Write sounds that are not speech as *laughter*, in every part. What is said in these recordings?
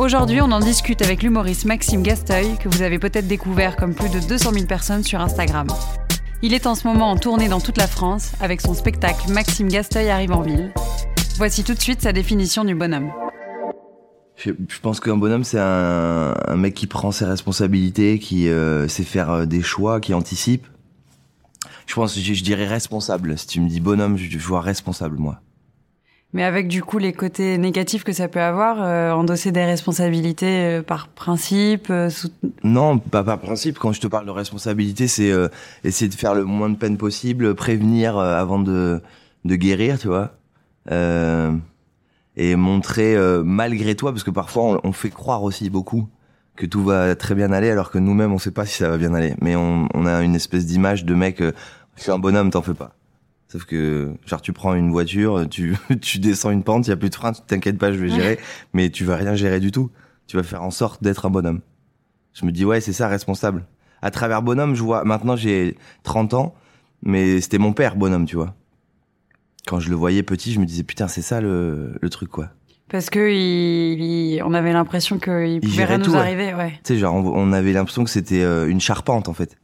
Aujourd'hui, on en discute avec l'humoriste Maxime Gasteuil, que vous avez peut-être découvert comme plus de 200 000 personnes sur Instagram. Il est en ce moment en tournée dans toute la France avec son spectacle Maxime Gasteuil arrive en ville. Voici tout de suite sa définition du bonhomme. Je, pense qu'un bonhomme, c'est un, mec qui prend ses responsabilités, qui euh, sait faire euh, des choix, qui anticipe. Je pense, je, dirais responsable. Si tu me dis bonhomme, je vois responsable, moi. Mais avec du coup les côtés négatifs que ça peut avoir, euh, endosser des responsabilités euh, par principe, euh, Non, pas par principe. Quand je te parle de responsabilité, c'est essayer de faire le moins de peine possible, prévenir avant de, de guérir, tu vois. Et montrer malgré toi, parce que parfois on, fait croire aussi beaucoup que tout va très bien aller, alors que nous-mêmes on sait pas si ça va bien aller. Mais on, on a une espèce d'image de mec, je suis un bonhomme, t'en fais pas. Sauf que, genre, tu prends une voiture, tu, *laughs* tu descends une pente, il y a plus de frein, tu t'inquiètes pas, je vais gérer, mais tu vas rien gérer du tout. Tu vas faire en sorte d'être un bonhomme. Je me dis, ouais, c'est ça, responsable. À travers bonhomme, je vois, maintenant j'ai 30 ans, mais c'était mon père, bonhomme, tu vois. Quand je le voyais petit, je me disais, putain, c'est ça le, le truc, quoi. parce que il, il- on avait l'impression qu'il pouvait rien tout, nous arriver, ouais. Tu sais, genre, on, on avait l'impression que c'était euh, une charpente, en fait.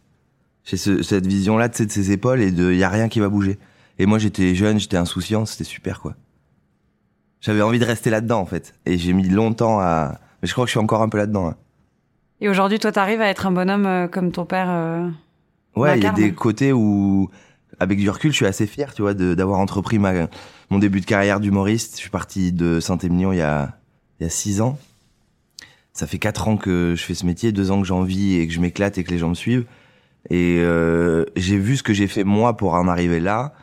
J'ai ce- cette vision-là, de ses épaules et de, y a rien qui va bouger. Et moi, j'étais jeune, j'étais insouciant, c'était super, quoi. J'avais envie de rester là-dedans, en fait. Et j'ai mis longtemps à, mais je crois que je suis encore un peu là-dedans, hein. Et aujourd'hui, toi, t'arrives à être un bonhomme euh, comme ton père. euh, Ouais, il y a des côtés où, avec du recul, je suis assez fier, tu vois, d'avoir entrepris ma, mon début de carrière d'humoriste. Je suis parti de Saint-Émilion il y a, il y a six ans. Ça fait quatre ans que je fais ce métier, deux ans que j'en vis et que je m'éclate et que les gens me suivent. Et euh, j'ai vu ce que j'ai fait moi pour en arriver là.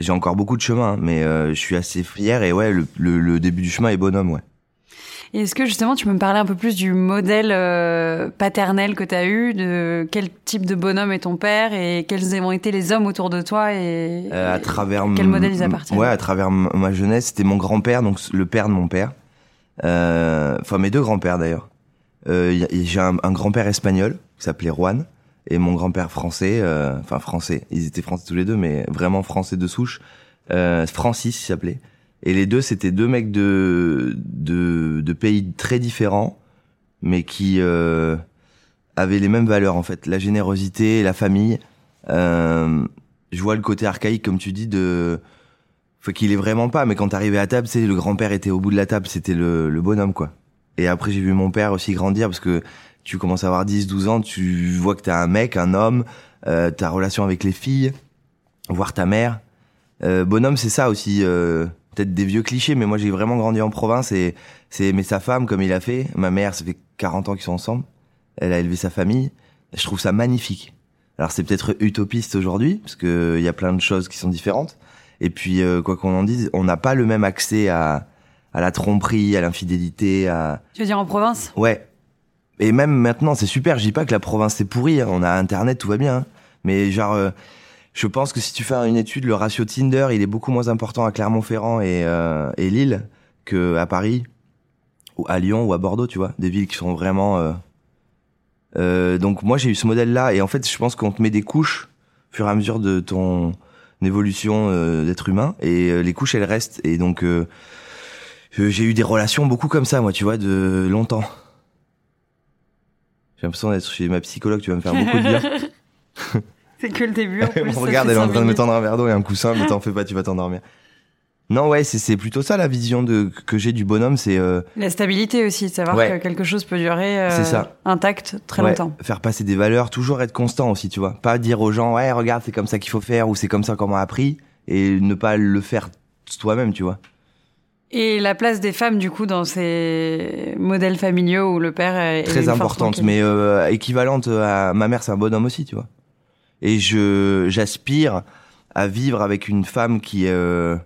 J'ai encore beaucoup de chemin, hein, mais euh, je suis assez fier et ouais, le, le, le début du chemin est bonhomme, ouais. Et est-ce que justement, tu peux me parler un peu plus du modèle euh, paternel que t'as eu, de quel type de bonhomme est ton père et quels ont été les hommes autour de toi et Euh, à travers quel modèle ils appartiennent? Ouais, à travers ma jeunesse, c'était mon grand-père, donc le père de mon père. Enfin, mes deux grands-pères d'ailleurs. J'ai un, un grand-père espagnol qui s'appelait Juan et mon grand-père français, euh, enfin français. Ils étaient français tous les deux, mais vraiment français de souche. Euh, Francis il s'appelait. Et les deux, c'était deux mecs de, de de pays très différents, mais qui euh, avaient les mêmes valeurs en fait, la générosité, la famille. Euh, je vois le côté archaïque, comme tu dis, de faut qu'il est vraiment pas. Mais quand t'arrivais à table, c'est le grand-père était au bout de la table, c'était le, le bonhomme quoi. Et après j'ai vu mon père aussi grandir parce que tu commences à avoir 10, 12 ans, tu vois que t'es un mec, un homme, euh, ta relation avec les filles, voir ta mère. Euh, bonhomme, c'est ça aussi. euh, Peut-être des vieux clichés, mais moi j'ai vraiment grandi en province et c'est aimer sa femme comme il a fait. Ma mère, ça fait 40 ans qu'ils sont ensemble. Elle a élevé sa famille. Je trouve ça magnifique. Alors c'est peut-être utopiste aujourd'hui parce que il y a plein de choses qui sont différentes. Et puis euh, quoi qu'on en dise, on n'a pas le même accès à à la tromperie, à l'infidélité, à Tu veux dire en province? Ouais. Et même maintenant, c'est super. Je dis pas que la province c'est pourri. hein. On a Internet, tout va bien. hein. Mais genre, euh, je pense que si tu fais une étude, le ratio Tinder, il est beaucoup moins important à Clermont-Ferrand et euh, et Lille que à Paris ou à Lyon ou à Bordeaux. Tu vois, des villes qui sont vraiment euh, euh, donc moi j'ai eu ce modèle là et en fait je pense qu'on te met des couches au fur et à mesure de ton évolution d'être humain et les couches elles restent et donc j'ai eu des relations beaucoup comme ça moi tu vois de longtemps j'ai l'impression d'être chez ma psychologue tu vas me faire beaucoup de bien *laughs* C'est que le début. En *laughs* plus, Regarde, elle est en train de me tendre un verre d'eau et un coussin, mais *laughs* t'en fais pas, tu vas t'endormir. Non, ouais, c'est plutôt ça la vision de que j'ai du bonhomme, c'est euh, La stabilité aussi, de savoir Ouais. que quelque chose peut durer euh, ça. intact très ouais, longtemps. faire passer des valeurs, toujours être constant aussi, tu vois. Pas dire aux gens, ouais, regarde, c'est comme ça qu'il faut faire ou c'est comme ça qu'on m'a appris et ne pas le faire toi-même, tu vois. Et la place des femmes, du coup, dans ces modèles familiaux où le père est Très importante, mais euh, équivalente à ma mère, c'est un bonhomme aussi, tu vois. Et je j'aspire à vivre avec une femme qui est euh,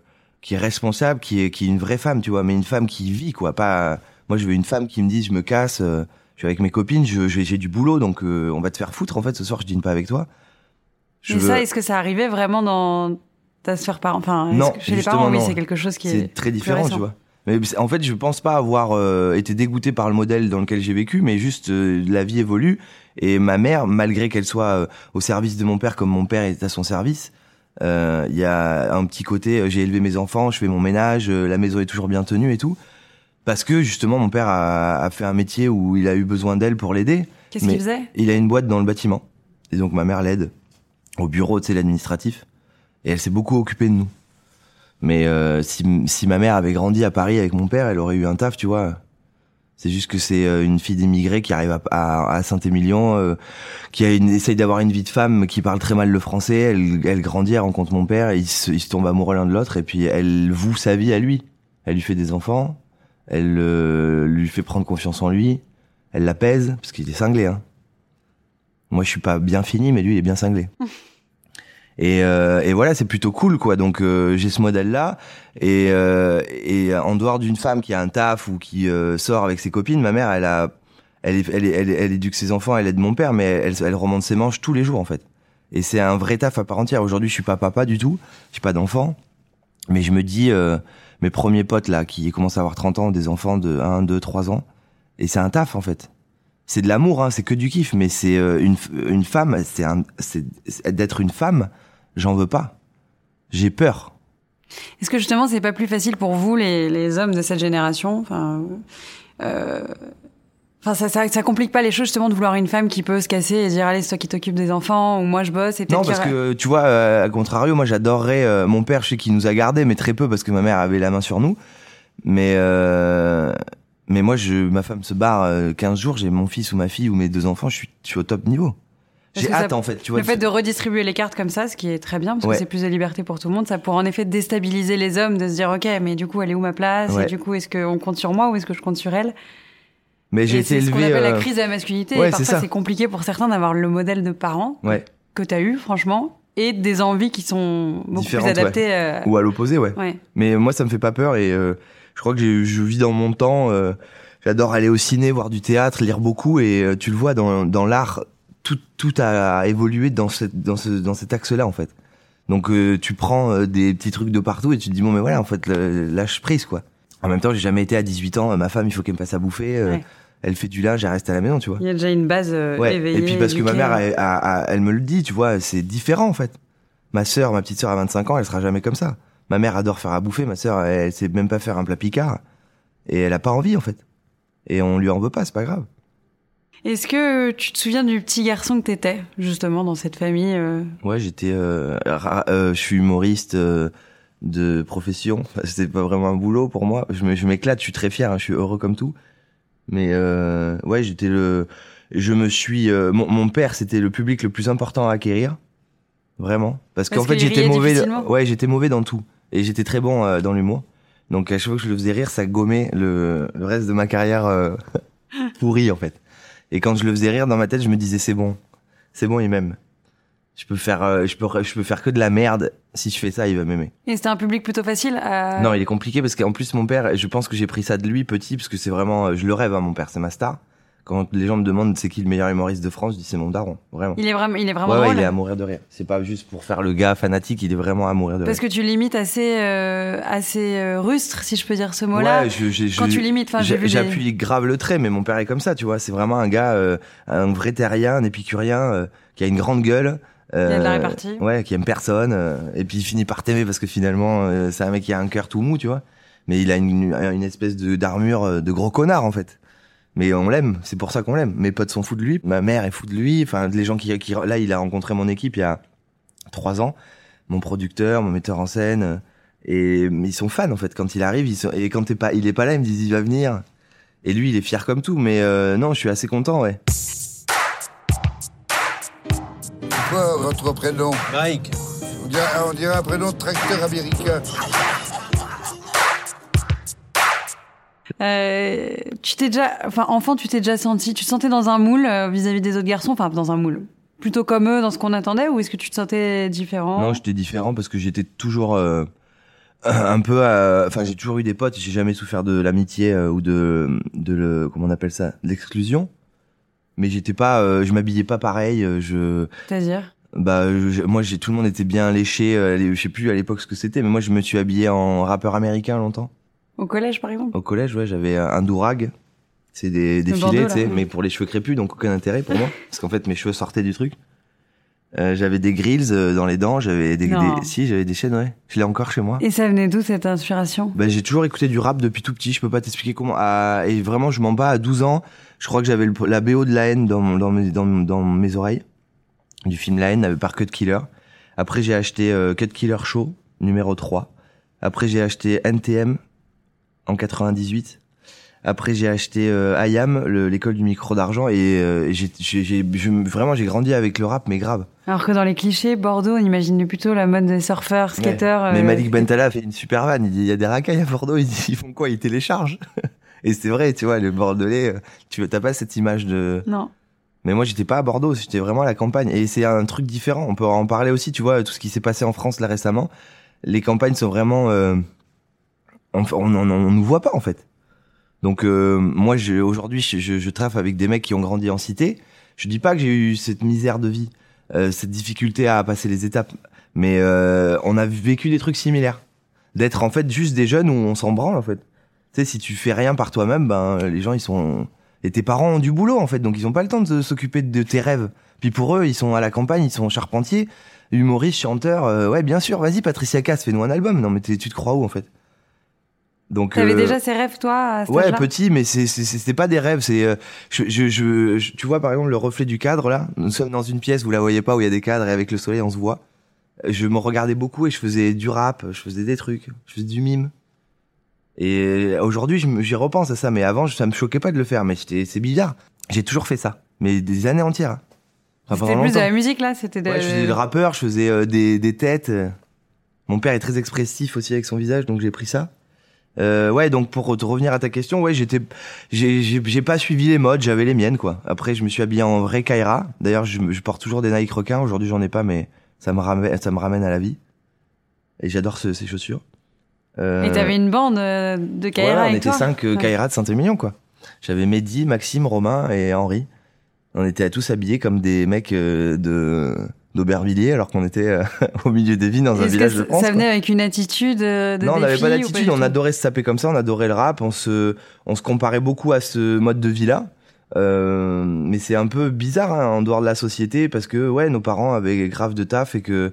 qui est responsable, qui est qui est une vraie femme, tu vois, mais une femme qui vit quoi, pas moi je veux une femme qui me dise je me casse, euh, je suis avec mes copines, je j'ai du boulot donc euh, on va te faire foutre en fait ce soir je dîne pas avec toi. Je Mais veux- ça, est-ce que ça arrivait vraiment dans sphère parent Enfin, Non, que chez les parents, oui, c'est quelque chose qui est. c'est très différent, tu vois. Mais en fait, je pense pas avoir euh, été dégoûté par le modèle dans lequel j'ai vécu, mais juste euh, la vie évolue et ma mère, malgré qu'elle soit euh, au service de mon père comme mon père est à son service, euh, il y a un petit côté euh, j'ai élevé mes enfants, je fais mon ménage, euh, la maison est toujours bien tenue et tout, parce que justement mon père a, a fait un métier où il a eu besoin d'elle pour l'aider. Qu'est-ce qu'il faisait? Il a une boîte dans le bâtiment. Et donc ma mère l'aide au bureau, tu sais, l'administratif. Et elle s'est beaucoup occupée de nous. Mais euh, si, si ma mère avait grandi à Paris avec mon père, elle aurait eu un taf, tu vois. C'est juste que c'est euh, une fille d'émigré qui arrive à, à, Saint-Émilion, euh, qui a une, essaye d'avoir une vie de femme, qui parle très mal le français. Elle, elle grandit, elle rencontre mon père, ils se, ils se tombent amoureux l'un de l'autre, et puis elle voue sa vie à lui. Elle lui fait des enfants, elle euh, lui fait prendre confiance en lui, elle l'apaise, parce qu'il est cinglé, hein. Moi, je suis pas bien fini, mais lui, il est bien cinglé. *laughs* Et, euh, et voilà, c'est plutôt cool, quoi. Donc, euh, j'ai ce modèle-là. Et, euh, et en dehors d'une femme qui a un taf ou qui sort avec ses copines, ma mère, elle a, elle, est- elle, est- elle, elle éduque ses enfants, elle aide mon père, mais elle, elle remonte ses manches tous les jours, en fait. Et c'est un vrai taf à part entière. Aujourd'hui, je suis pas papa du tout. J'ai pas d'enfant. Mais je me dis, euh, mes premiers potes, là, qui commencent à avoir 30 ans, des enfants de 1, 2, 3 ans. Et c'est un taf, en fait c'est de l'amour, hein, c'est que du kiff, mais c'est euh, une, une femme, c'est c'est- d'être une femme, j'en veux pas. J'ai peur. Est-ce que justement, c'est pas plus facile pour vous, les, les hommes de cette génération Enfin, euh, enfin ça, ça, ça complique pas les choses justement de vouloir une femme qui peut se casser et dire allez, c'est toi qui t'occupes des enfants ou moi je bosse et Non, parce que tu vois, euh, à contrario, moi j'adorerais euh, mon père, je sais qu'il nous a gardés, mais très peu parce que ma mère avait la main sur nous. Mais euh, mais moi, je, ma femme se barre euh, 15 jours, j'ai mon fils ou ma fille ou mes deux enfants, je suis, je suis au top niveau. J'ai ça- hâte en fait, tu vois. le fait de redistribuer les cartes comme ça, ce qui est très bien, parce Ouais. que c'est plus de liberté pour tout le monde, ça pourrait en effet déstabiliser les hommes de se dire ok, mais du coup, elle est où ma place? Ouais. Et du coup, est-ce qu'on compte sur moi ou est-ce que je compte sur elle? Mais j'ai été c'est ce qu'on élevé. la euh, crise de la masculinité. ouais, et c'est parfois, ça. c'est compliqué pour certains d'avoir le modèle de parents Ouais. que tu as eu, franchement, et des envies qui sont beaucoup Différentes, plus adaptées. euh, Ou à l'opposé, ouais. ouais. Mais moi, ça me fait pas peur et euh, je crois que je vis dans mon temps. euh, J'adore aller au ciné, voir du théâtre, lire beaucoup et tu le vois dans, dans l'art, tout, tout a évolué dans, cette, dans, ce, dans cet axe-là en fait. Donc euh, tu prends euh, des petits trucs de partout et tu te dis bon mais voilà en fait le- lâche prise quoi. En même temps j'ai jamais été à 18 ans, ma femme il faut qu'elle me fasse à bouffer, euh, Ouais. elle fait du linge, elle reste à la maison tu vois. Il y a déjà une base euh, Ouais. éveillée. Et puis parce que ma mère, elle, elle me le dit, tu vois, c'est différent en fait. Ma sœur, ma petite sœur à 25 ans, elle sera jamais comme ça. Ma mère adore faire à bouffer, ma sœur, elle, elle sait même pas faire un plat picard. Et elle a pas envie en fait. Et on lui en veut pas, c'est pas grave. Est-ce que tu te souviens du petit garçon que t'étais, justement, dans cette famille euh, Ouais, j'étais, euh, euh, je suis humoriste euh, de profession. C'était pas vraiment un boulot pour moi. Je m'éclate, je suis très fier, hein, je suis heureux comme tout. Mais euh, ouais, j'étais le, je me suis, euh, mon, mon père, c'était le public le plus important à acquérir, vraiment, parce qu'en fait j'étais mauvais. Ouais, j'étais mauvais dans tout, et j'étais très bon dans l'humour. Donc à chaque fois que je le faisais rire, ça gommait le, le reste de ma carrière *laughs* pourrie en fait. Et quand je le faisais rire dans ma tête, je me disais c'est bon, c'est bon, il m'aime. Je peux faire, euh, je peux, je peux faire que de la merde. Si je fais ça, il va m'aimer. Et c'était un public plutôt facile à... Non, il est compliqué parce qu'en plus mon père, je pense que j'ai pris ça de lui petit parce que c'est vraiment, euh, je le rêve, hein, mon père, c'est ma star. Quand les gens me demandent c'est qui le meilleur humoriste de France, je dis c'est mon daron, vraiment. Il est vraiment, il est vraiment ouais, ouais, il est à mourir de rire. C'est pas juste pour faire le gars fanatique, il est vraiment à mourir de Parce rire. que tu limites assez, euh, assez euh, rustre, si je peux dire ce mot-là. Ouais, je, Quand je- tu limites, enfin, des- J'appuie grave le trait, mais mon père est comme ça, tu vois. C'est vraiment un gars, euh, un vrai terrien, un épicurien, euh, qui a une grande gueule. euh, Il y a de la répartie. Ouais, qui aime personne. euh, et puis il finit par t'aimer parce que finalement, euh, c'est un mec qui a un cœur tout mou, tu vois. Mais il a une, une espèce de d'armure euh, de gros connard, en fait. Mais on l'aime, c'est pour ça qu'on l'aime. Mes potes sont fous de lui, ma mère est fou de lui. Enfin, les gens qui, qui là, il a rencontré mon équipe il y a trois ans, mon producteur, mon metteur en scène, euh, et ils sont fans en fait. Quand il arrive, ils sont, et quand t'es pas, il est pas là, ils me disent il va venir. Et lui, il est fier comme tout. Mais euh, non, je suis assez content, ouais. Quoi votre prénom? Mike. on dirait, on dirait un prénom de tracteur américain. Euh, tu t'es déjà, enfin, enfant, tu t'es déjà senti, tu te sentais dans un moule euh, vis-à-vis des autres garçons, enfin, dans un moule? Plutôt comme eux, dans ce qu'on attendait, ou est-ce que tu te sentais différent? Non, j'étais différent parce que j'étais toujours euh, *clears throat* un peu, enfin, j'ai toujours eu des potes. J'ai jamais souffert de l'amitié euh, ou de, de le, comment on appelle ça, l'exclusion. Mais j'étais pas, euh, je m'habillais pas pareil. Je, C'est-à-dire? bah, je- moi, j'ai tout le monde était bien léché. euh, je sais plus à l'époque ce que c'était, mais moi, je me suis habillé en rappeur américain longtemps. Au collège, par exemple Au collège, ouais, j'avais un durag. C'est des, des Le filets, tu sais, mais pour les cheveux crépus, donc aucun intérêt pour moi, parce qu'en fait mes cheveux sortaient du truc. Euh, j'avais des grills euh, dans les dents, j'avais des, des- si, j'avais des chaînes, ouais. Je l'ai encore chez moi. Et ça venait d'où cette inspiration? Ben, j'ai toujours écouté du rap depuis tout petit, je peux pas t'expliquer comment. Ah, et vraiment, je m'en bats à 12 ans. Je crois que j'avais le- la BO de la haine dans, mon- dans, mes, dans, dans mes oreilles, du film La haine par Cut Killer. Après, j'ai acheté euh, Cut Killer Show, numéro 3. Après, j'ai acheté NTM en 98. Après, j'ai acheté euh, IAM, le- l'école du micro d'argent, et euh, je- vraiment, j'ai grandi avec le rap, mais grave. Alors que dans les clichés, Bordeaux, on imagine plutôt la mode des surfeurs, skateurs. Mais euh, Malik Bentala fait une super vanne. Il dit, il y a des racailles à Bordeaux. Ils font quoi? Ils téléchargent. *laughs* Et c'est vrai, tu vois, le Bordelais, euh, tu t'as pas cette image de. Non. Mais moi, j'étais pas à Bordeaux, j'étais vraiment à la campagne. Et c'est un truc différent. On peut en parler aussi, tu vois, tout ce qui s'est passé en France là récemment. Les campagnes sont vraiment. On, on nous voit pas en fait. Donc euh, moi, aujourd'hui, je, je, je avec des mecs qui ont grandi en cité. Je dis pas que j'ai eu cette misère de vie, euh, cette difficulté à passer les étapes, mais euh, on a vécu des trucs similaires. D'être en fait juste des jeunes où on s'en branle en fait. Tu sais, si tu fais rien par toi-même, ben les gens ils sont et tes parents ont du boulot en fait, donc ils ont pas le temps de s'occuper de tes rêves. Puis pour eux, ils sont à la campagne, ils sont charpentiers, humoristes, chanteurs. euh, ouais, bien sûr, vas-y Patricia Cass, fais-nous un album. Non mais tu te crois où en fait? Donc T'avais euh, déjà ces rêves, toi, à cet Ouais, petit, mais c'était pas des rêves. C'est euh, je, je, je, tu vois par exemple le reflet du cadre là. Nous sommes dans une pièce, vous la voyez pas, où il y a des cadres et avec le soleil on se voit. Je me regardais beaucoup et je faisais du rap, je faisais des trucs, je faisais du mime. Et aujourd'hui, j'y repense à ça, mais avant, ça me choquait pas de le faire. Mais c'était- c'est bizarre. J'ai toujours fait ça, mais des années entières. Enfin, C'était plus de la musique, là C'était de... Ouais, je faisais le rappeur, je faisais euh, des, des têtes. Mon père est très expressif aussi avec son visage, donc j'ai pris ça. Euh, ouais, donc pour te revenir à ta question, ouais, j'étais, j'ai, pas suivi les modes, j'avais les miennes, quoi. Après, je me suis habillé en vrai Kaira. D'ailleurs, je, je porte toujours des Nike requins. Aujourd'hui, j'en ai pas, mais ça me ramène, ça me ramène à la vie. Et j'adore ce- ces chaussures. Euh, Et t'avais une bande euh, de Kaira on avec était toi cinq euh, Ouais. Kaira de Saint-Émilion, quoi. J'avais Mehdi, Maxime, Romain et Henri. On était tous habillés comme des mecs euh, de d'Aubervilliers, alors qu'on était euh, *laughs* au milieu des vignes dans un village de ça- France. ça quoi. venait avec une attitude euh, de Non, on n'avait pas d'attitude, on adorait se taper comme ça, on adorait le rap, on se, on se comparait beaucoup à ce mode de vie-là. Euh, mais c'est un peu bizarre hein, en dehors de la société parce que ouais, nos parents avaient grave de taf et que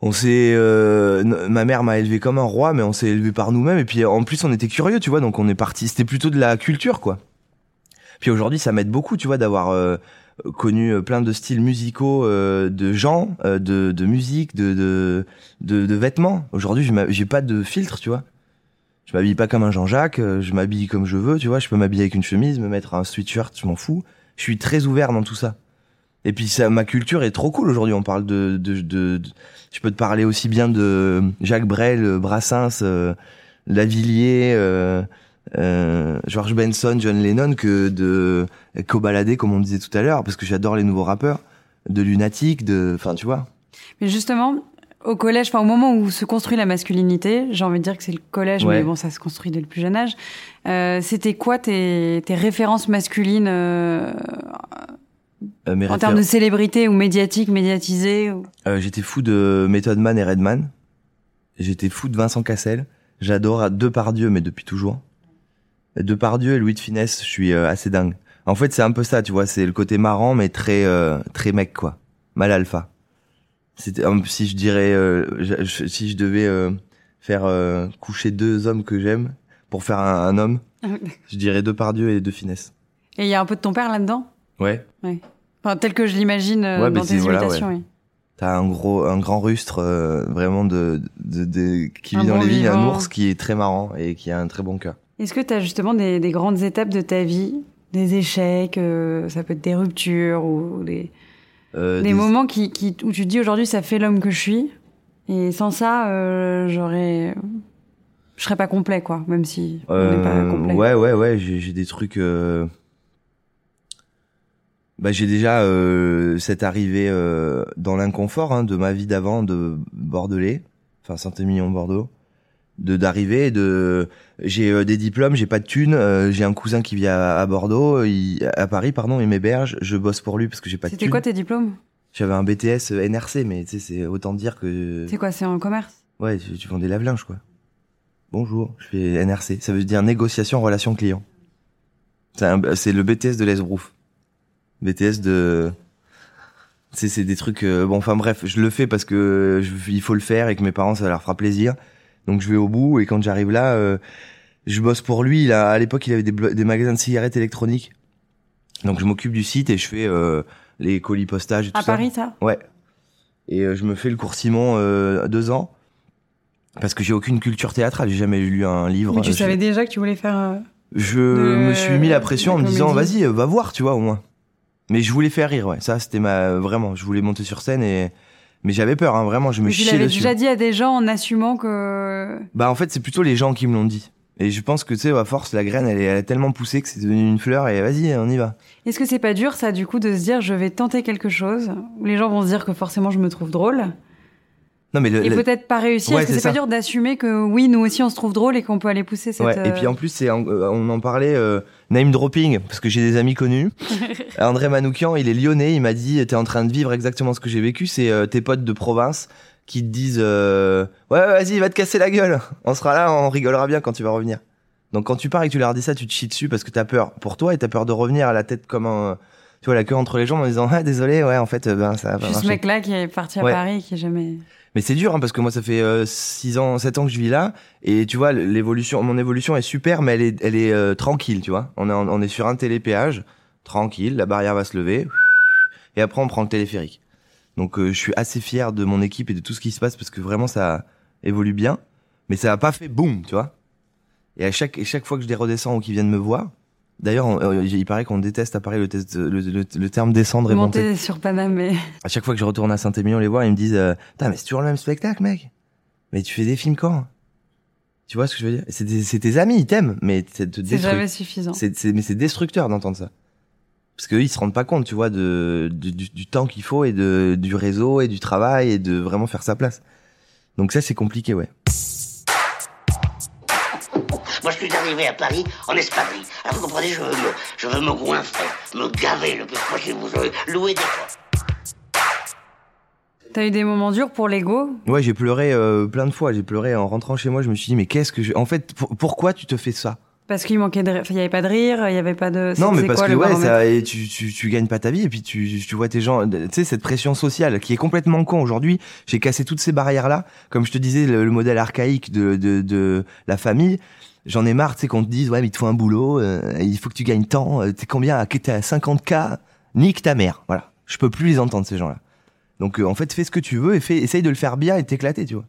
on s'est, euh, ma mère m'a élevé comme un roi, mais on s'est élevé par nous-mêmes et puis en plus on était curieux, tu vois, donc on est parti. C'était plutôt de la culture, quoi. Puis aujourd'hui, ça m'aide beaucoup, tu vois, d'avoir euh, connu euh, plein de styles musicaux, euh, de gens, euh, de, de musique, de, de, de, vêtements. Aujourd'hui, j'ai pas de filtre, tu vois. Je m'habille pas comme un Jean-Jacques, euh, je m'habille comme je veux, tu vois. Je peux m'habiller avec une chemise, me mettre un sweatshirt, je m'en fous. Je suis très ouvert dans tout ça. Et puis ça, ma culture est trop cool aujourd'hui. On parle de, de, de, de- je peux te parler aussi bien de Jacques Brel, Brassens, euh, Lavillier, euh, George Benson, John Lennon que de Cobaladé, comme on disait tout à l'heure, parce que j'adore les nouveaux rappeurs, de Lunatic, de, enfin tu vois. Mais justement, au collège, enfin au moment où se construit la masculinité, j'ai envie de dire que c'est le collège, Ouais. mais bon, ça se construit dès le plus jeune âge. Euh, C'était quoi tes, tes références masculines euh, Euh, en termes de célébrité ou médiatique, médiatisée ou... Euh, j'étais fou de Method Man et Redman. J'étais fou de Vincent Cassel. J'adore Depardieu, mais depuis toujours. Depardieu et Louis de Finesse, je suis euh, assez dingue. En fait, c'est un peu ça, tu vois, c'est le côté marrant, mais très euh, très mec, quoi. Mal alpha. Si je dirais, euh, si je devais euh, faire euh, coucher deux hommes que j'aime pour faire un, un homme, je dirais deux par Dieu et deux finesses. Et il y a un peu de ton père là-dedans? Ouais. Enfin, tel que je l'imagine euh, Ouais, dans tes voilà, imitations, ouais. oui. T'as un gros, un grand rustre, euh, vraiment de, de, de- qui Un vit dans les vignes, un ours qui est très marrant et qui a un très bon cœur. Est-ce que tu as justement des, des grandes étapes de ta vie? Des échecs, euh, ça peut être des ruptures ou des, Euh, des des- moments qui, qui, où tu te dis aujourd'hui ça fait l'homme que je suis. Et sans ça euh, j'aurais je serais pas complet quoi même si on n'est pas Euh, complet. ouais, ouais, ouais, j'ai des trucs. Bah, j'ai déjà euh, cette arrivée euh, dans l'inconfort hein, de ma vie d'avant de Bordelais, enfin Saint-Émilion Bordeaux, de d'arriver, de j'ai euh, des diplômes, j'ai pas de thunes, euh, j'ai un cousin qui vit à, à Bordeaux, il, à Paris pardon, il m'héberge, je bosse pour lui parce que j'ai pas de c'était thunes. quoi tes diplômes? J'avais un BTS NRC, mais tu sais, c'est autant dire que c'est quoi c'est en commerce? Ouais, tu, tu vends des lave-linges quoi. Bonjour, je fais NRC, ça veut dire négociation relation client. C'est le BTS de l'Esbrouf. BTS de c'est c'est des trucs euh, bon enfin bref, je le fais parce que je- il faut le faire et que mes parents ça leur fera plaisir. Donc je vais au bout et quand j'arrive là euh, je bosse pour lui, à l'époque il avait des, magasins de cigarettes électroniques. Donc je m'occupe du site et je fais euh, les colis postages et tout à ça. Paris ça? Ouais. Et euh, je me fais le cours Simon euh, deux ans parce que j'ai aucune culture théâtrale. J'ai jamais lu un livre. mais tu savais déjà que tu voulais faire Je de- me suis mis la pression en me disant vas-y, va voir, tu vois au moins. Mais je voulais faire rire, ouais. Ça c'était ma vraiment. Je voulais monter sur scène et mais j'avais peur, hein, vraiment. Je me tu chiais l'avais dessus. déjà dit à des gens en assumant que Bah en fait c'est plutôt les gens qui me l'ont dit. Et je pense que tu sais à force la graine elle est, elle est tellement poussée que c'est devenu une fleur et vas-y on y va. est-ce que c'est pas dur ça du coup de se dire je vais tenter quelque chose où les gens vont se dire que forcément je me trouve drôle Non mais le, et le- peut-être pas réussir Ouais, est-ce que c'est pas dur d'assumer que oui nous aussi on se trouve drôle et qu'on peut aller pousser cette Ouais, et puis euh, en plus, c'est euh, on en parlait euh, name dropping parce que j'ai des amis connus. *laughs* André Manoukian, il est lyonnais, il m'a dit t'es en train de vivre exactement ce que j'ai vécu, c'est euh, tes potes de province qui te disent euh, ouais vas-y va te casser la gueule, on sera là, on rigolera bien quand tu vas revenir. Donc quand tu pars et que tu leur dis ça, tu te chies dessus parce que t'as peur pour toi et t'as peur de revenir à la tête comme un tu vois la queue entre les jambes en disant ah désolé ouais en fait euh, ben ça va pas ce marcher. mec-là qui est parti à Ouais. Paris qui est jamais. Mais c'est dur hein, parce que moi ça fait 6 ans, 7 ans que je vis là et tu vois l'évolution mon évolution est super mais elle est elle est euh, tranquille, tu vois. On est on est sur un télépéage, tranquille, la barrière va se lever et après on prend le téléphérique. Donc euh, je suis assez fier de mon équipe et de tout ce qui se passe parce que vraiment ça évolue bien mais ça a pas fait boum, tu vois. Et à chaque et chaque fois que je les redescends ou qu'ils viennent me voir D'ailleurs, euh, il paraît qu'on déteste à Paris le, test- le, le- le terme descendre et monter. Monter sur Paname, mais. À chaque fois que je retourne à Saint-Émilion les voir, ils me disent euh, Putain, mais c'est toujours le même spectacle, mec. Mais tu fais des films quand Tu vois ce que je veux dire? C'est tes amis, ils t'aiment, mais c'est te C'est détruit. jamais suffisant. Mais c'est destructeur d'entendre ça. Parce qu'eux, ils se rendent pas compte, tu vois, de, du, du- du temps qu'il faut et de, du réseau et du travail et de vraiment faire sa place. Donc ça, c'est compliqué, ouais. Arrivé à Paris en espadrille. Alors, vous comprenez, je veux me, je veux me goinfrer, me gaver le plus possible. Vous savez, louer des fois. T'as eu des moments durs pour l'ego? Ouais, j'ai pleuré euh, plein de fois. J'ai pleuré en rentrant chez moi. Je me suis dit, mais qu'est-ce que je... En fait, pour- pourquoi tu te fais ça? Parce qu'il manquait de. Enfin, il y avait pas de rire, il y avait pas de. Non, mais parce quoi, que ouais, baromètre ça, et tu, tu, tu gagnes pas ta vie et puis tu, tu vois tes gens, tu sais, cette pression sociale qui est complètement con aujourd'hui. J'ai cassé toutes ces barrières là. Comme je te disais, le, le modèle archaïque de, de, de la famille. J'en ai marre, tu sais, qu'on te dise, ouais, mais il te faut un boulot, euh, il faut que tu gagnes tant, euh, t'es combien, t'es à 50K, nique ta mère. Voilà. Je peux plus les entendre, ces gens-là. Donc, euh, en fait, fais ce que tu veux et fais, essaye de le faire bien et de t'éclater, tu vois.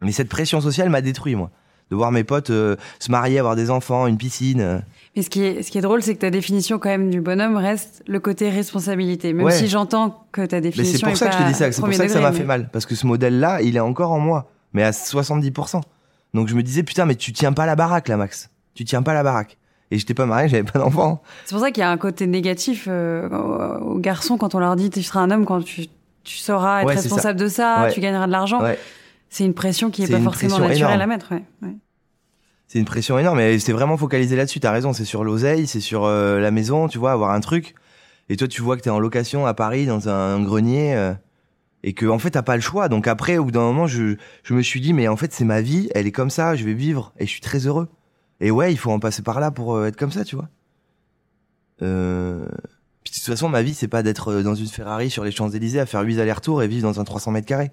Mais cette pression sociale m'a détruit, moi. De voir mes potes se marier, avoir des enfants, une piscine. Mais ce qui est, ce qui est drôle, c'est que ta définition quand même du bonhomme reste le côté responsabilité. Même Ouais. si j'entends que ta Mais définition c'est pour est ça que je te dis ça, c'est pour ça que ça m'a fait mais- mal. Parce que ce modèle-là, il est encore en moi, mais à 70%. Donc je me disais, putain, mais tu tiens pas la baraque là, Max. Tu tiens pas la baraque. Et j'étais pas marié, j'avais pas d'enfant. C'est pour ça qu'il y a un côté négatif euh, aux garçons quand on leur dit tu seras un homme quand tu, tu sauras être Ouais, c'est ça. responsable de ça, Ouais. tu gagneras de l'argent. Ouais. C'est une pression qui est, pas forcément naturelle énorme. à mettre. Ouais. Ouais. C'est une pression énorme, et c'est vraiment focalisé là-dessus. T'as raison, c'est sur l'oseille, c'est sur euh, la maison, tu vois, avoir un truc. Et toi, tu vois que t'es en location à Paris dans un grenier. euh, et que en fait t'as pas le choix. Donc après au bout d'un moment je, je me suis dit mais en fait c'est ma vie elle est comme ça je vais vivre et je suis très heureux. Et ouais il faut en passer par là pour euh, être comme ça tu vois. Euh... puis de toute façon ma vie c'est pas d'être euh, dans une Ferrari sur les Champs Élysées à faire 8 allers-retours et vivre dans un 300 mètres carrés.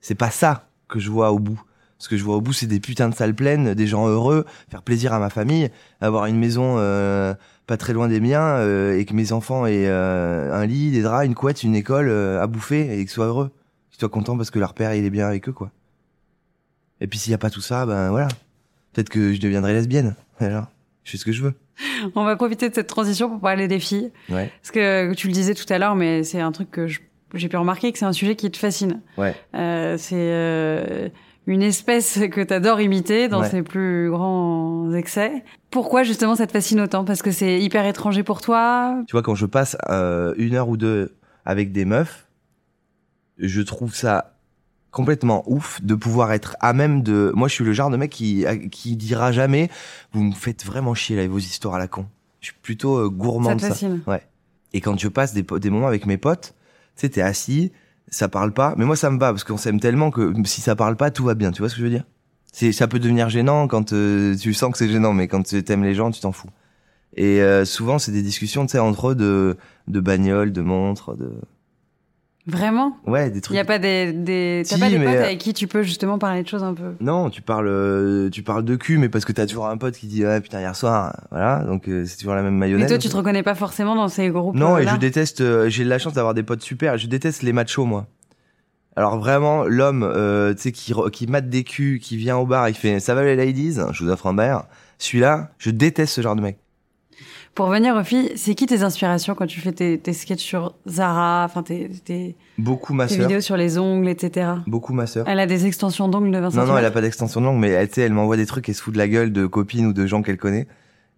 C'est pas ça que je vois au bout. Ce que je vois au bout, c'est des putains de salles pleines, des gens heureux, faire plaisir à ma famille, avoir une maison euh, pas très loin des miens, euh, et que mes enfants aient euh, un lit, des draps, une couette, une école euh, à bouffer, et qu'ils soient heureux. Qu'ils soient contents parce que leur père, il est bien avec eux, quoi. Et puis s'il y a pas tout ça, ben voilà. Peut-être que je deviendrai lesbienne. Voilà. Je fais ce que je veux. *laughs* On va profiter de cette transition pour parler des filles. Ouais. Parce que tu le disais tout à l'heure, mais c'est un truc que je- j'ai pu remarquer que c'est un sujet qui te fascine. Ouais. Euh, c'est euh, une espèce que tu adores imiter dans Ouais. ses plus grands excès. Pourquoi justement ça te fascine autant? Parce que c'est hyper étranger pour toi? Tu vois, quand je passe euh, une heure ou deux avec des meufs, je trouve ça complètement ouf de pouvoir être à même de. Moi, je suis le genre de mec qui qui dira jamais vous me faites vraiment chier là avec vos histoires à la con. Je suis plutôt euh, gourmand Ça de te ça. fascine Ouais. Et quand je passe des, des moments avec mes potes, tu sais, t'es assis, ça parle pas, mais moi ça me va parce qu'on s'aime tellement que si ça parle pas, tout va bien. Tu vois ce que je veux dire? C'est ça peut devenir gênant quand euh, tu sens que c'est gênant, mais quand tu t'aimes les gens, tu t'en fous. Et euh, souvent c'est des discussions, tu sais, entre eux de de bagnoles, de montres, de Vraiment ouais, des Il trucs. y a pas des, des... t'as Si, pas des mais, potes euh, avec qui tu peux justement parler de choses un peu Non, tu parles, euh, tu parles de cul, mais parce que t'as toujours un pote qui dit ah putain hier soir, voilà, donc euh, c'est toujours la même Mais mayonnaise. toi, tu te reconnais pas forcément dans ces groupes Non, et là je déteste. euh, J'ai la chance d'avoir des potes super. Je déteste les machos, moi. Alors vraiment, l'homme, euh, tu sais, qui qui mate des culs, qui vient au bar, il fait ça va les ladies, je vous offre un verre. Celui-là, je déteste ce genre de mec. Pour venir aux filles, c'est qui tes inspirations quand tu fais tes, tes sketchs sur Zara, enfin tes, tes, Beaucoup ma tes vidéos sur les ongles, etc. beaucoup ma sœur. Elle a des extensions d'ongles de 20 Non, non, elle a pas d'extension de langue, mais elle, elle m'envoie des trucs et se fout de la gueule de copines ou de gens qu'elle connaît.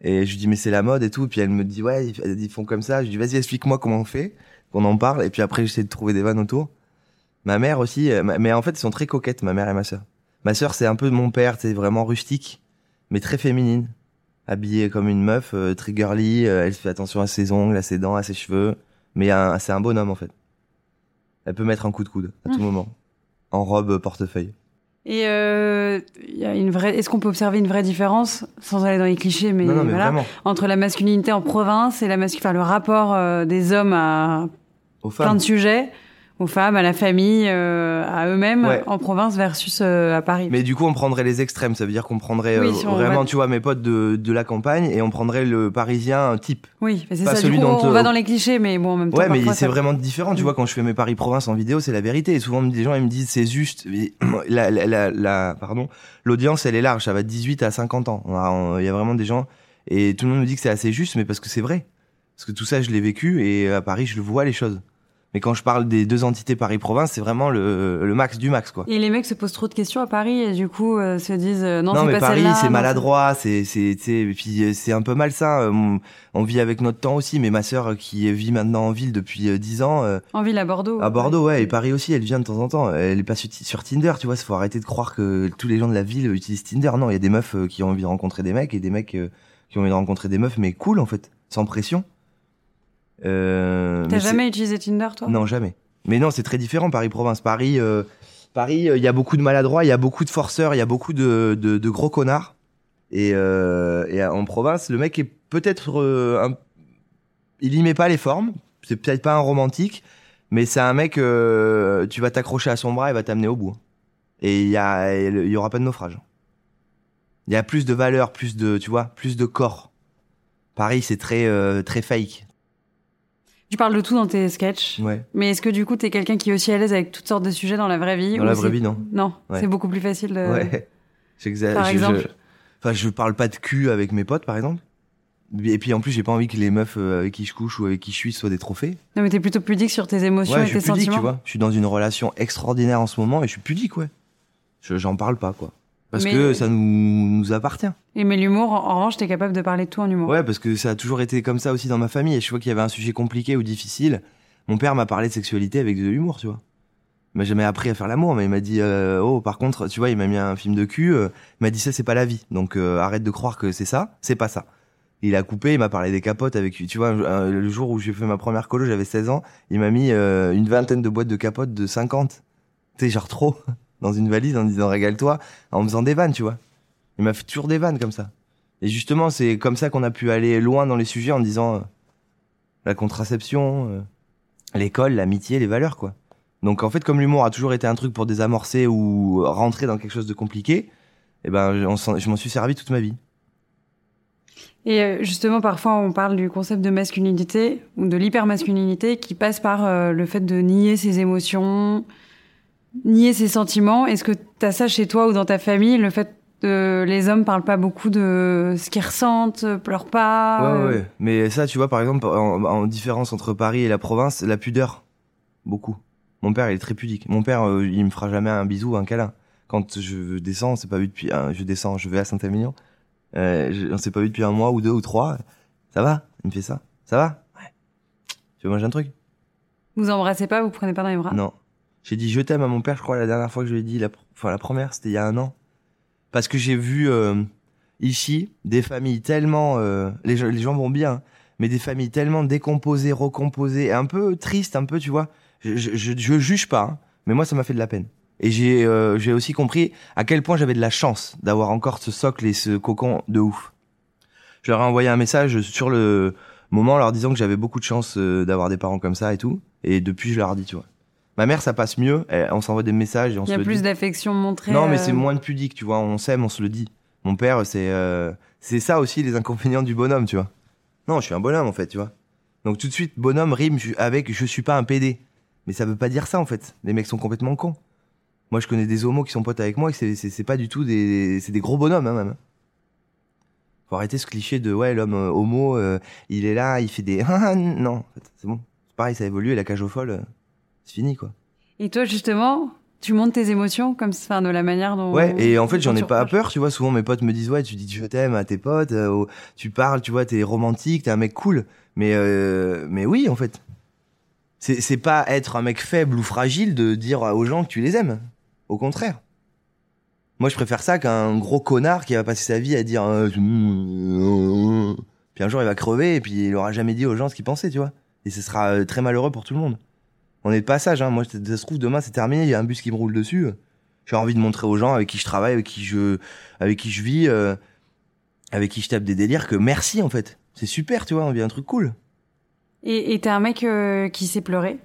Et je lui dis, mais c'est la mode et tout. Puis elle me dit, ouais, ils font comme ça. Je dis, vas-y, explique-moi comment on fait, qu'on en parle. Et puis après, j'essaie de trouver des vannes autour. Ma mère aussi, euh, ma- mais en fait, ils sont très coquettes, ma mère et ma sœur. Ma sœur, c'est un peu mon père, c'est vraiment rustique, mais très féminine. Habillée comme une meuf, euh, très girly. euh, elle fait attention à ses ongles, à ses dents, à ses cheveux. Mais c'est un bonhomme, en fait. Elle peut mettre un coup de coude à tout moment. En robe euh, portefeuille. Et euh, il y a une vraie. Est-ce qu'on peut observer une vraie différence, sans aller dans les clichés, mais, non, non, mais voilà, vraiment. entre la masculinité en province et la mascu... enfin, le rapport euh, des hommes à Aux plein de sujets, aux femmes, à la famille, euh, à eux-mêmes, Ouais. en province versus euh, à Paris. Mais du coup, on prendrait les extrêmes. Ça veut dire qu'on prendrait Oui, euh, si on vraiment, va- tu vois, mes potes de, de la campagne et on prendrait le parisien type. Oui, c'est ça. Du celui coup, dont, on euh, va dans les clichés, mais bon, en même temps. Ouais, mais c'est ça- vraiment différent. Tu Mm. vois, quand je fais mes Paris province en vidéo, c'est la vérité. Et souvent, des gens, ils me disent, c'est juste. *clears throat* La, la, la, la- pardon, l'audience, elle est large. Ça va de 18 à 50 ans. On on- Il y a vraiment des gens. Et tout le monde me dit que c'est assez juste, mais parce que c'est vrai. Parce que tout ça, je l'ai vécu et à Paris, je le vois les choses. Mais quand je parle des deux entités Paris-Province, c'est vraiment le, le max du max, quoi. Et les mecs se posent trop de questions à Paris et du coup euh, se disent euh, non, Non, c'est mais pas Paris, c'est maladroit, c'est, c'est, et puis euh, c'est un peu malsain. euh, On, vit avec notre temps aussi, mais ma sœur qui vit maintenant en ville depuis euh, 10 ans, euh, En ville à Bordeaux. à Bordeaux, ouais, et Paris aussi, elle vient de temps en temps. Elle est pas sur, sur Tinder, tu vois, il faut arrêter de croire que tous les gens de la ville utilisent Tinder. Non, il y a des meufs qui ont envie de rencontrer des mecs et des mecs qui ont envie de rencontrer des meufs, mais cool en fait, sans pression. Euh, T'as jamais utilisé Tinder, toi? Non, jamais. Mais non, c'est très différent Paris-Province. Paris, euh, Paris, euh, il y a beaucoup de maladroits, il y a beaucoup de forceurs, il y a beaucoup de, de, de gros connards. Et, euh, et en province, le mec est peut-être, euh, un... il y met pas les formes. C'est peut-être pas un romantique, mais c'est un mec, euh, tu vas t'accrocher à son bras, il va t'amener au bout. Et il y a, il y aura pas de naufrage. Il y a plus de valeur, plus de, tu vois, plus de corps. Paris, c'est très, euh, très fake. Tu parles de tout dans tes sketchs. Ouais. Mais est-ce que du coup, t'es quelqu'un qui est aussi à l'aise avec toutes sortes de sujets dans la vraie vie Dans la vraie vie, non. Non, Ouais. c'est beaucoup plus facile de. Ouais. *laughs* J'exagère. Par exemple je- Enfin, je parle pas de cul avec mes potes, par exemple. Et puis en plus, j'ai pas envie que les meufs euh, avec qui je couche ou avec qui je suis soient des trophées. Non, mais t'es plutôt pudique sur tes émotions Ouais, et je tes suis pudique, sentiments. tu vois. Je suis dans une relation extraordinaire en ce moment et je suis pudique, ouais. Je, j'en parle pas, quoi. Parce Mais- que ça nous, nous appartient. Et mais l'humour, en en revanche, t'es capable de parler de tout en humour. Ouais, parce que ça a toujours été comme ça aussi dans ma famille. Et je vois qu'il y avait un sujet compliqué ou difficile. Mon père m'a parlé de sexualité avec de l'humour, tu vois. Il m'a jamais appris à faire l'amour, mais il m'a dit euh, oh par contre, tu vois, il m'a mis un film de cul. euh, il m'a dit ça c'est pas la vie, donc euh, arrête de croire que c'est ça, c'est pas ça. Il a coupé, il m'a parlé des capotes avec, tu vois, un- le jour où j'ai fait ma première colo, j'avais 16 ans, il m'a mis euh, une vingtaine de boîtes de capotes de 50. Tu sais, genre trop, dans une valise en disant régale-toi, en faisant des vannes, tu vois. Il m'a fait toujours des vannes comme ça. Et justement, c'est comme ça qu'on a pu aller loin dans les sujets en disant euh, la contraception, euh, l'école, l'amitié, les valeurs, quoi. Donc en fait, comme l'humour a toujours été un truc pour désamorcer ou rentrer dans quelque chose de compliqué, eh ben, je m'en suis servi toute ma vie. Et euh, justement, parfois, on parle du concept de masculinité ou de l'hypermasculinité qui passe par le fait de nier ses émotions, nier ses sentiments. Est-ce que tu as ça chez toi ou dans ta famille, le fait que les hommes parlent pas beaucoup de ce qu'ils ressentent, pleurent pas Ouais, euh, ouais, ouais. Mais ça, tu vois, par exemple, en, en différence entre Paris et la province, la pudeur, beaucoup. Mon père, il est très pudique. Mon père, euh, il me fera jamais un bisou, ou un câlin. Quand je descends, on s'est pas vu depuis. je descends, je vais à Saint-Émilion. Euh, je- on s'est pas vu depuis un mois ou deux ou trois. Ça va? Il me fait ça. Ça va? Ouais. Tu veux manger un truc? Vous embrassez pas, vous prenez pas dans les bras? Non. J'ai dit je t'aime à mon père, je crois, la dernière fois que je lui ai dit, la, enfin la première, c'était il y a un an. Parce que j'ai vu euh, ici des familles tellement, euh, les, gens- les gens vont bien, hein, mais des familles tellement décomposées, recomposées, un peu tristes, un peu, tu vois. Je, je, je, je juge pas, hein, mais moi ça m'a fait de la peine. Et j'ai euh, j'ai aussi compris à quel point j'avais de la chance d'avoir encore ce socle et ce cocon de ouf. Je leur ai envoyé un message sur le moment leur disant que j'avais beaucoup de chance euh, d'avoir des parents comme ça et tout. Et depuis, je leur dis, tu vois. Ma mère, ça passe mieux. Elle- on s'envoie des messages et on Il y se a le plus dit. d'affection montrée. Non, mais euh, c'est moins de pudique, tu vois. On s'aime, on se le dit. Mon père, c'est euh, c'est ça aussi les inconvénients du bonhomme, tu vois. Non, je suis un bonhomme en fait, tu vois. Donc tout de suite, bonhomme rime avec je suis pas un PD. Mais ça veut pas dire ça en fait. Les mecs sont complètement cons. Moi, je connais des homos qui sont potes avec moi et c'est- c'est c'est pas du tout des c'est des gros bonhommes hein, même. Faut arrêter ce cliché de ouais l'homme euh, homo, il est là, il fait des *laughs* non, en fait, c'est bon. C'est pareil, ça évolue et la cage aux folles, c'est fini quoi. Et toi, justement, tu montes tes émotions comme enfin, de la manière dont. Ouais, et en fait, j'en ai pas peur, tu vois. Souvent, mes potes me disent, ouais, tu dis je t'aime à tes potes, euh, ou tu parles, tu vois, t'es romantique, t'es un mec cool. Mais, euh, mais oui, en fait. C'est, c'est pas être un mec faible ou fragile de dire aux gens que tu les aimes. Au contraire. Moi, je préfère ça qu'un gros connard qui va passer sa vie à dire, euh, puis un jour il va crever et puis il aura jamais dit aux gens ce qu'il pensait, tu vois. Et ce sera très malheureux pour tout le monde. On est de passage, hein. Moi, ça se trouve, demain, c'est terminé, il y a un bus qui me roule dessus. J'ai envie de montrer aux gens avec qui je travaille, avec qui je, avec qui je vis, euh, avec qui je tape des délires que merci, en fait. C'est super, tu vois, on vit un truc cool. Et t'es un mec euh, qui sait pleurer?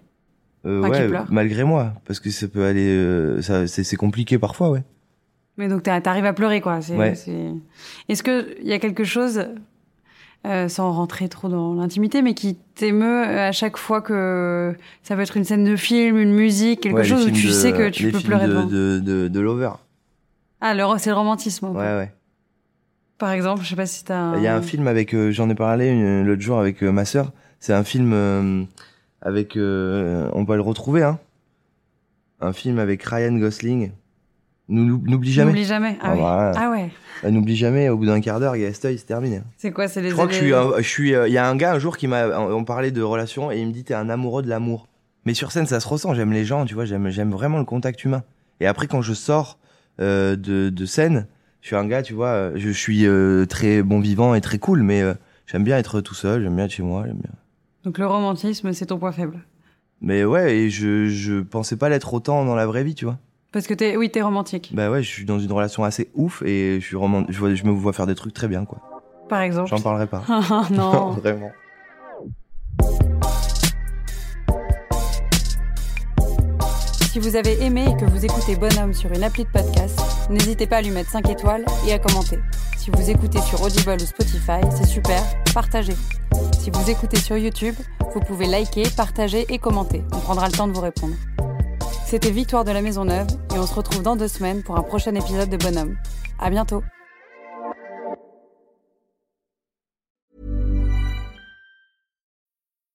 Euh, Enfin, ouais, malgré moi. Parce que ça peut aller, euh, ça, c'est, compliqué parfois, ouais. Mais donc t'arrives à pleurer, quoi. C'est, Ouais. c'est- Est-ce que il y a quelque chose, euh, sans rentrer trop dans l'intimité, mais qui t'émeut euh, à chaque fois que ça peut être une scène de film, une musique, quelque Ouais, chose où tu de- sais que tu les peux films pleurer de, devant. de, de, de Lover. Ah, le, c'est le romantisme. Ouais, ouais. Par exemple, je sais pas si t'as. Un... Il y a un film avec, euh, j'en ai parlé une- l'autre jour avec euh, ma sœur. C'est un film avec, on va le retrouver, hein. Un film avec Ryan Gosling. N'oublie jamais. N'oublie jamais. Ah, Ah, oui. voilà. ah ouais. Euh, N'oublie jamais. Au bout d'un quart d'heure, il y a cet œil, c'est terminé. C'est quoi C'est les. Je crois que je suis, suis, euh, il y a un gars un jour qui m'a, on parlait de relations et il me dit t'es un amoureux de l'amour. Mais sur scène, ça se ressent. J'aime les gens, tu vois. J'aime, j'aime vraiment le contact humain. Et après, quand je sors euh, de, de scène, je suis un gars, tu vois. euh, Je suis euh, très bon vivant et très cool, mais euh, j'aime bien être tout seul. J'aime bien être chez moi. J'aime bien. Donc le romantisme, c'est ton point faible. Mais ouais, et je, je pensais pas l'être autant dans la vraie vie, tu vois. Parce que t'es, oui, t'es romantique. Bah ouais, je suis dans une relation assez ouf et je suis roman- je, vois- je me vois faire des trucs très bien, quoi. Par exemple. J'en parlerai pas. *laughs* Ah, non. vraiment. Si vous avez aimé et que vous écoutez Bonhomme sur une appli de podcast, n'hésitez pas à lui mettre 5 étoiles et à commenter. Si vous écoutez sur Audible ou Spotify, c'est super, partagez. Si vous écoutez sur YouTube, vous pouvez liker, partager et commenter. On prendra le temps de vous répondre. C'était Victoire de la Maison Neuve et on se retrouve dans deux semaines pour un prochain épisode de Bonhomme. À bientôt.